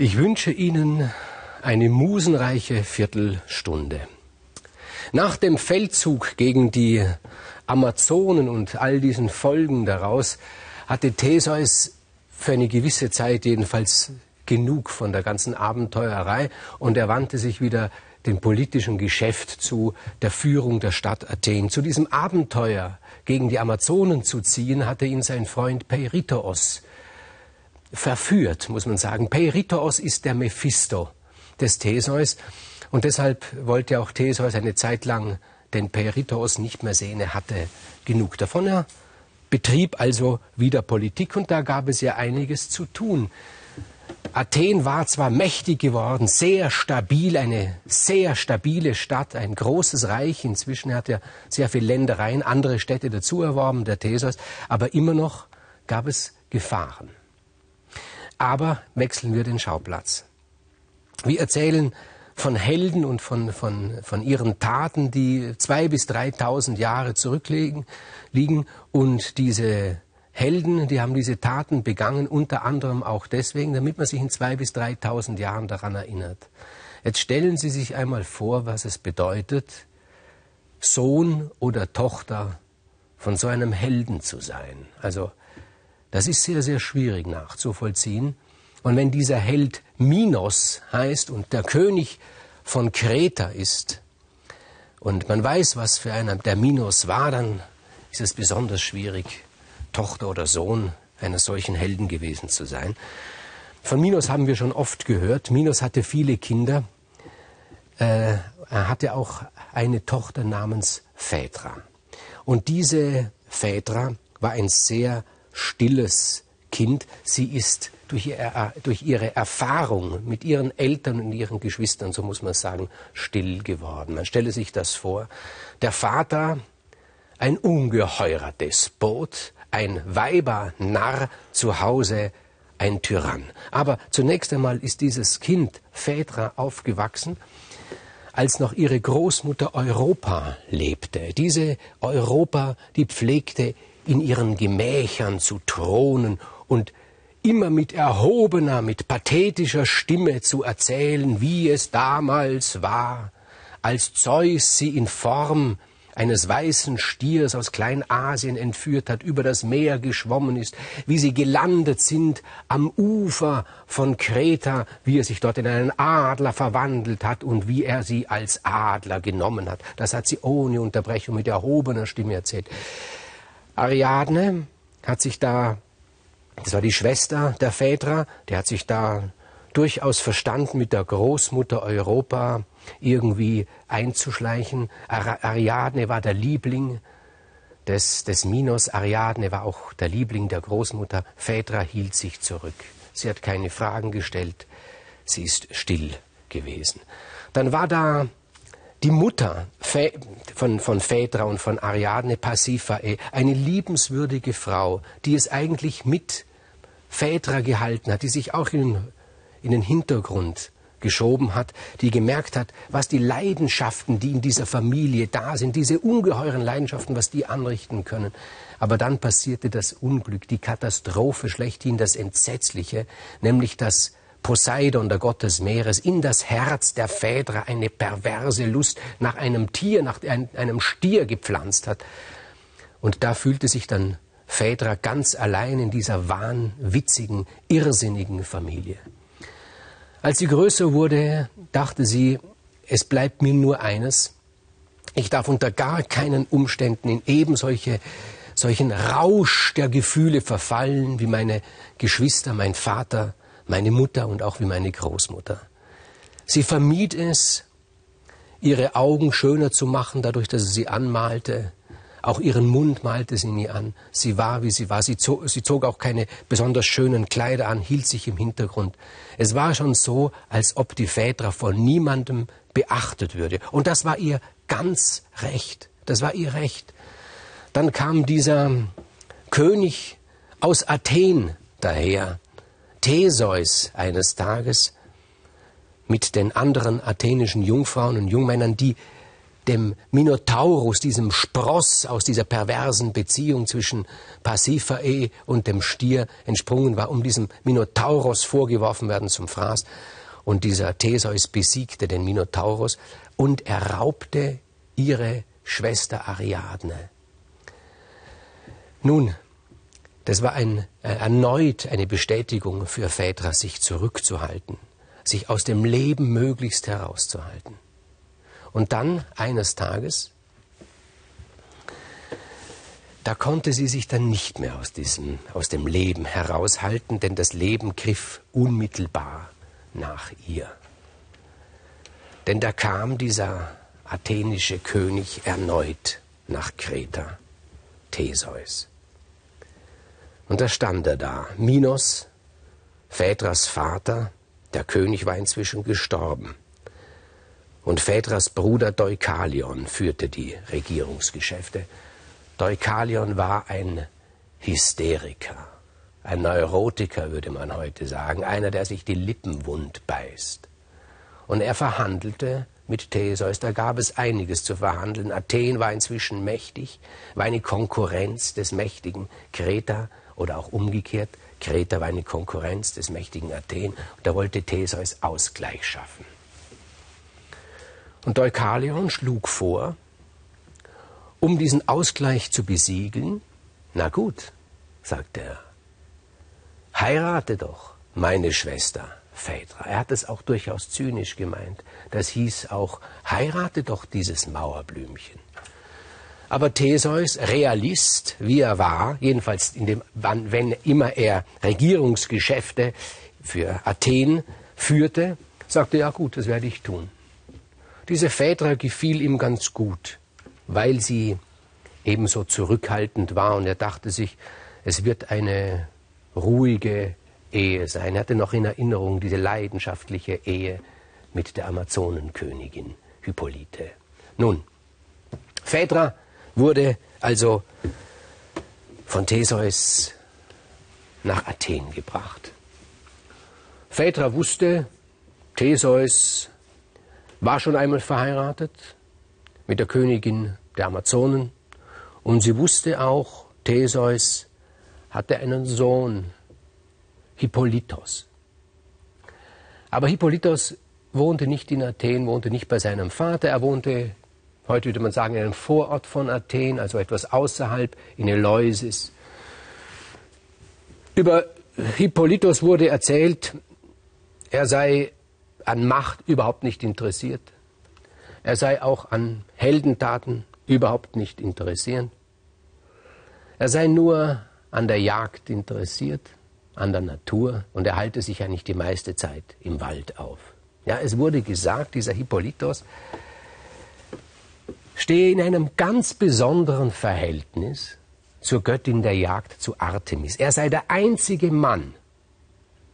Ich wünsche Ihnen eine musenreiche Viertelstunde. Nach dem Feldzug gegen die Amazonen und all diesen Folgen daraus hatte Theseus für eine gewisse Zeit jedenfalls genug von der ganzen Abenteuerei und er wandte sich wieder dem politischen Geschäft zu, der Führung der Stadt Athen. Zu diesem Abenteuer gegen die Amazonen zu ziehen, hatte ihn sein Freund Peirithos verführt, muss man sagen. Peirithos ist der Mephisto des Theseus und deshalb wollte auch Theseus eine Zeit lang den Peirithos nicht mehr sehen. Er hatte genug davon. Er betrieb also wieder Politik und da gab es ja einiges zu tun. Athen war zwar mächtig geworden, sehr stabil, eine sehr stabile Stadt, ein großes Reich. Inzwischen hat er sehr viele Ländereien, andere Städte dazu erworben, der Theseus, aber immer noch gab es Gefahren. Aber wechseln wir den Schauplatz. Wir erzählen von Helden und von, von, von ihren Taten, die zwei bis dreitausend Jahre zurückliegen liegen. Und diese Helden, die haben diese Taten begangen, unter anderem auch deswegen, damit man sich in zwei bis dreitausend Jahren daran erinnert. Jetzt stellen Sie sich einmal vor, was es bedeutet, Sohn oder Tochter von so einem Helden zu sein. Also das ist sehr, sehr schwierig nachzuvollziehen. Und wenn dieser Held Minos heißt und der König von Kreta ist, und man weiß, was für einer der Minos war, dann ist es besonders schwierig, Tochter oder Sohn einer solchen Helden gewesen zu sein. Von Minos haben wir schon oft gehört. Minos hatte viele Kinder. Äh, er hatte auch eine Tochter namens Phaedra. Und diese Phaedra war ein sehr stilles Kind. Sie ist durch, ihr, durch, ihre Erfahrung mit ihren Eltern und ihren Geschwistern, so muss man sagen, still geworden. Man stelle sich das vor. Der Vater, ein ungeheurer Despot, ein Weibernarr zu Hause, ein Tyrann. Aber zunächst einmal ist dieses Kind Phaedra aufgewachsen, als noch ihre Großmutter Europa lebte. Diese Europa, die pflegte in ihren Gemächern zu thronen und immer mit erhobener, mit pathetischer Stimme zu erzählen, wie es damals war, als Zeus sie in Form eines weißen Stiers aus Kleinasien entführt hat, über das Meer geschwommen ist, wie sie gelandet sind am Ufer von Kreta, wie er sich dort in einen Adler verwandelt hat und wie er sie als Adler genommen hat. Das hat sie ohne Unterbrechung mit erhobener Stimme erzählt. Ariadne hat sich da, das war die Schwester der Phaedra, die hat sich da durchaus verstanden, mit der Großmutter Europa irgendwie einzuschleichen. Ariadne war der Liebling des, des Minos. Ariadne war auch der Liebling der Großmutter. Phaedra hielt sich zurück. Sie hat keine Fragen gestellt. Sie ist still gewesen. Dann war da die Mutter von, von Phaedra und von Ariadne Pasiphae, eine liebenswürdige Frau, die es eigentlich mit Phaedra gehalten hat, die sich auch in, in den Hintergrund geschoben hat, die gemerkt hat, was die Leidenschaften, die in dieser Familie da sind, diese ungeheuren Leidenschaften, was die anrichten können. Aber dann passierte das Unglück, die Katastrophe schlechthin, das Entsetzliche, nämlich das Poseidon, der Gott des Meeres, in das Herz der Phaedra eine perverse Lust nach einem Tier, nach einem Stier gepflanzt hat. Und da fühlte sich dann Phaedra ganz allein in dieser wahnwitzigen, irrsinnigen Familie. Als sie größer wurde, dachte sie, es bleibt mir nur eines. Ich darf unter gar keinen Umständen in eben solche, solchen Rausch der Gefühle verfallen wie meine Geschwister, mein Vater, meine Mutter und auch wie meine Großmutter. Sie vermied es, ihre Augen schöner zu machen, dadurch, dass sie sie anmalte. Auch ihren Mund malte sie nie an. Sie war, wie sie war. Sie zog, sie zog auch keine besonders schönen Kleider an, hielt sich im Hintergrund. Es war schon so, als ob die Phaedra von niemandem beachtet würde. Und das war ihr ganz recht. Das war ihr Recht. Dann kam dieser König aus Athen daher, Theseus eines Tages mit den anderen athenischen Jungfrauen und Jungmännern, die dem Minotaurus, diesem Spross aus dieser perversen Beziehung zwischen Pasiphae und dem Stier entsprungen war, um diesem Minotaurus vorgeworfen werden zum Fraß. Und dieser Theseus besiegte den Minotaurus und er raubte ihre Schwester Ariadne. Nun, das war ein, äh, erneut eine Bestätigung für Phaedra, sich zurückzuhalten, sich aus dem Leben möglichst herauszuhalten. Und dann eines Tages, da konnte sie sich dann nicht mehr aus diesem, aus dem Leben heraushalten, denn das Leben griff unmittelbar nach ihr. Denn da kam dieser athenische König erneut nach Kreta, Theseus. Und da stand er da, Minos, Phaedras Vater, der König war inzwischen gestorben. Und Phaedras Bruder Deukalion führte die Regierungsgeschäfte. Deukalion war ein Hysteriker, ein Neurotiker, würde man heute sagen, einer, der sich die Lippen wund beißt. Und er verhandelte mit Theseus, da gab es einiges zu verhandeln. Athen war inzwischen mächtig, war eine Konkurrenz des mächtigen Kreta oder auch umgekehrt. Kreta war eine Konkurrenz des mächtigen Athen und da wollte Theseus Ausgleich schaffen. Und Deukalion schlug vor, um diesen Ausgleich zu besiegeln, na gut, sagte er, heirate doch meine Schwester Phaedra. Er hat es auch durchaus zynisch gemeint. Das hieß auch, heirate doch dieses Mauerblümchen. Aber Theseus, Realist, wie er war, jedenfalls in dem, wann, wenn immer er Regierungsgeschäfte für Athen führte, sagte, ja gut, das werde ich tun. Diese Phaedra gefiel ihm ganz gut, weil sie ebenso zurückhaltend war und er dachte sich, es wird eine ruhige Ehe sein. Er hatte noch in Erinnerung diese leidenschaftliche Ehe mit der Amazonenkönigin Hippolyte. Nun, Phaedra wurde also von Theseus nach Athen gebracht. Phaedra wusste, Theseus war schon einmal verheiratet mit der Königin der Amazonen und sie wusste auch, Theseus hatte einen Sohn, Hippolytos. Aber Hippolytos wohnte nicht in Athen, wohnte nicht bei seinem Vater, er wohnte, heute würde man sagen, in einem Vorort von Athen, also etwas außerhalb, in Eleusis. Über Hippolytos wurde erzählt, er sei an Macht überhaupt nicht interessiert. Er sei auch an Heldentaten überhaupt nicht interessiert. Er sei nur an der Jagd interessiert, an der Natur und er halte sich ja nicht die meiste Zeit im Wald auf. Ja, es wurde gesagt, dieser Hippolytos stehe in einem ganz besonderen Verhältnis zur Göttin der Jagd, zu Artemis. Er sei der einzige Mann,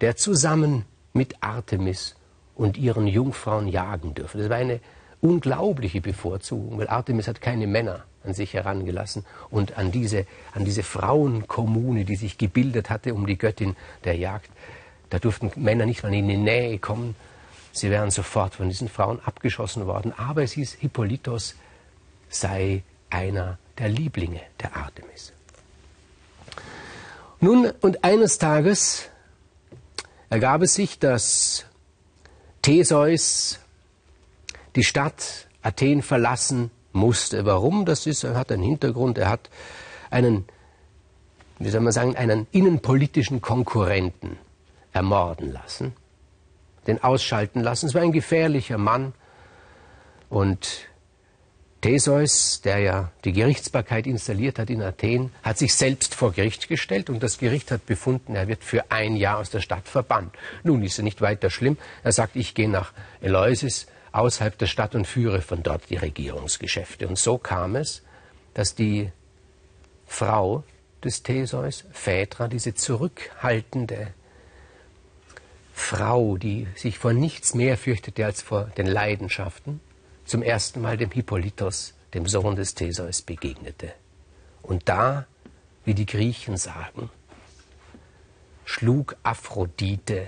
der zusammen mit Artemis und ihren Jungfrauen jagen dürfen. Das war eine unglaubliche Bevorzugung, weil Artemis hat keine Männer an sich herangelassen und an diese, an diese Frauenkommune, die sich gebildet hatte um die Göttin der Jagd. Da durften Männer nicht mal in die Nähe kommen. Sie wären sofort von diesen Frauen abgeschossen worden. Aber es hieß, Hippolytos sei einer der Lieblinge der Artemis. Nun, und eines Tages ergab es sich, dass Theseus die Stadt Athen verlassen musste. Warum das ist, er hat einen Hintergrund, er hat einen, wie soll man sagen, einen innenpolitischen Konkurrenten ermorden lassen, den ausschalten lassen. Es war ein gefährlicher Mann und Theseus, der ja die Gerichtsbarkeit installiert hat in Athen, hat sich selbst vor Gericht gestellt und das Gericht hat befunden, er wird für ein Jahr aus der Stadt verbannt. Nun ist er nicht weiter schlimm. Er sagt, ich gehe nach Eleusis außerhalb der Stadt und führe von dort die Regierungsgeschäfte. Und so kam es, dass die Frau des Theseus, Phaedra, diese zurückhaltende Frau, die sich vor nichts mehr fürchtete als vor den Leidenschaften, zum ersten Mal dem Hippolytos, dem Sohn des Theseus, begegnete. Und da, wie die Griechen sagen, schlug Aphrodite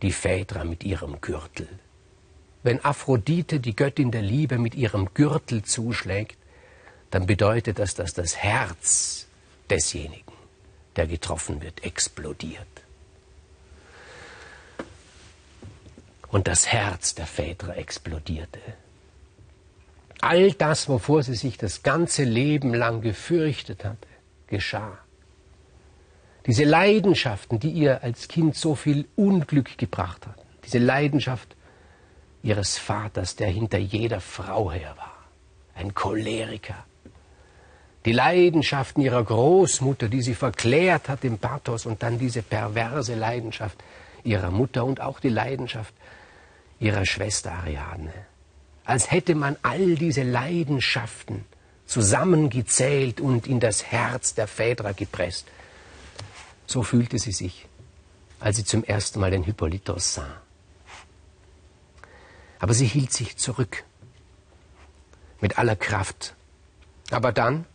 die Phaedra mit ihrem Gürtel wenn Aphrodite, die Göttin der Liebe, mit ihrem Gürtel zuschlägt, dann bedeutet das, dass das Herz desjenigen, der getroffen wird, explodiert. Und das Herz der Väter explodierte. All das, wovor sie sich das ganze Leben lang gefürchtet hatte, geschah. Diese Leidenschaften, die ihr als Kind so viel Unglück gebracht hatten, diese Leidenschaft ihres Vaters, der hinter jeder Frau her war, ein Choleriker, die Leidenschaften ihrer Großmutter, die sie verklärt hat im Pathos und dann diese perverse Leidenschaft ihrer Mutter und auch die Leidenschaft ihrer Schwester Ariadne. Als hätte man all diese Leidenschaften zusammengezählt und in das Herz der Phaedra gepresst. So fühlte sie sich, als sie zum ersten Mal den Hippolytos sah. Aber sie hielt sich zurück mit aller Kraft. Aber dann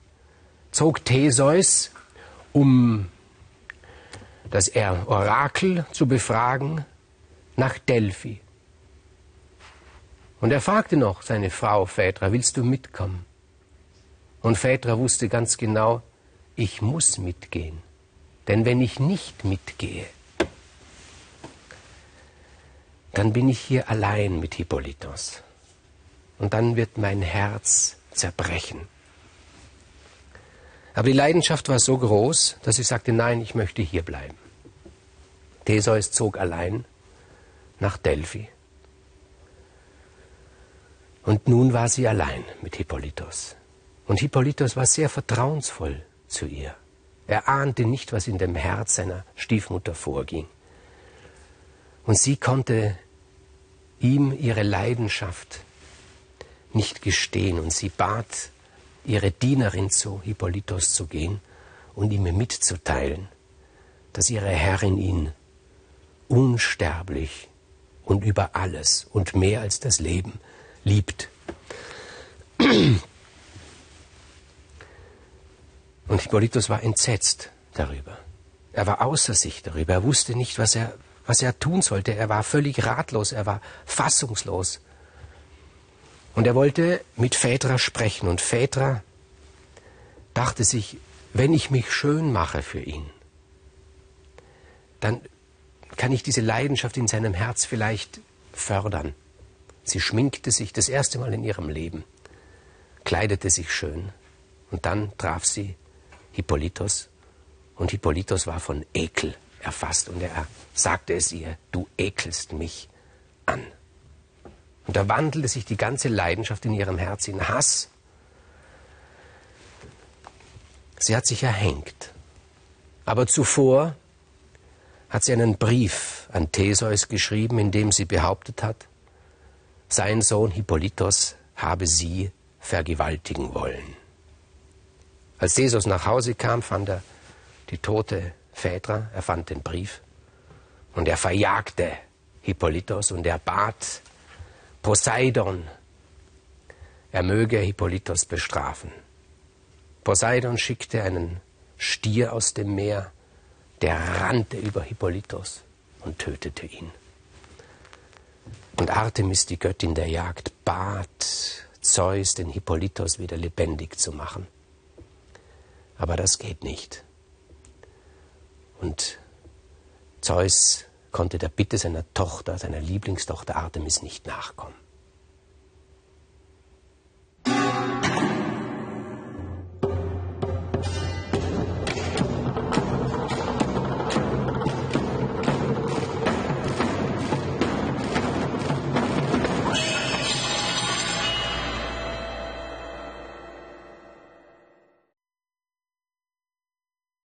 zog Theseus, um das Orakel zu befragen, nach Delphi. Und er fragte noch seine Frau Phaedra, willst du mitkommen? Und Phaedra wusste ganz genau, ich muss mitgehen. Denn wenn ich nicht mitgehe, dann bin ich hier allein mit Hippolytos. Und dann wird mein Herz zerbrechen. Aber die Leidenschaft war so groß, dass ich sagte, nein, ich möchte hier bleiben. Theseus zog allein nach Delphi. Und nun war sie allein mit Hippolytos. Und Hippolytos war sehr vertrauensvoll zu ihr. Er ahnte nicht, was in dem Herz seiner Stiefmutter vorging. Und sie konnte ihm ihre Leidenschaft nicht gestehen und sie bat ihre Dienerin zu Hippolytos zu gehen und ihm mitzuteilen, dass ihre Herrin ihn unsterblich und über alles und mehr als das Leben liebt. Und Hippolytos war entsetzt darüber. Er war außer sich darüber. Er wusste nicht, was er was er tun sollte. Er war völlig ratlos, er war fassungslos. Und er wollte mit Phaedra sprechen. Und Phaedra dachte sich, wenn ich mich schön mache für ihn, dann kann ich diese Leidenschaft in seinem Herz vielleicht fördern. Sie schminkte sich das erste Mal in ihrem Leben, kleidete sich schön und dann traf sie Hippolytos und Hippolytos war von Ekel erfasst und er sagte es ihr, du ekelst mich an. Und da wandelte sich die ganze Leidenschaft in ihrem Herz in Hass. Sie hat sich erhängt. Aber zuvor hat sie einen Brief an Theseus geschrieben, in dem sie behauptet hat, sein Sohn Hippolytos habe sie vergewaltigen wollen. Als Theseus nach Hause kam, fand er die tote Phaedra, er fand den Brief und er verjagte Hippolytos und er bat Poseidon, er möge Hippolytos bestrafen. Poseidon schickte einen Stier aus dem Meer, der rannte über Hippolytos und tötete ihn. Und Artemis, die Göttin der Jagd, bat Zeus, den Hippolytos wieder lebendig zu machen. Aber das geht nicht. Und Zeus konnte der Bitte seiner Tochter, seiner Lieblingstochter Artemis nicht nachkommen.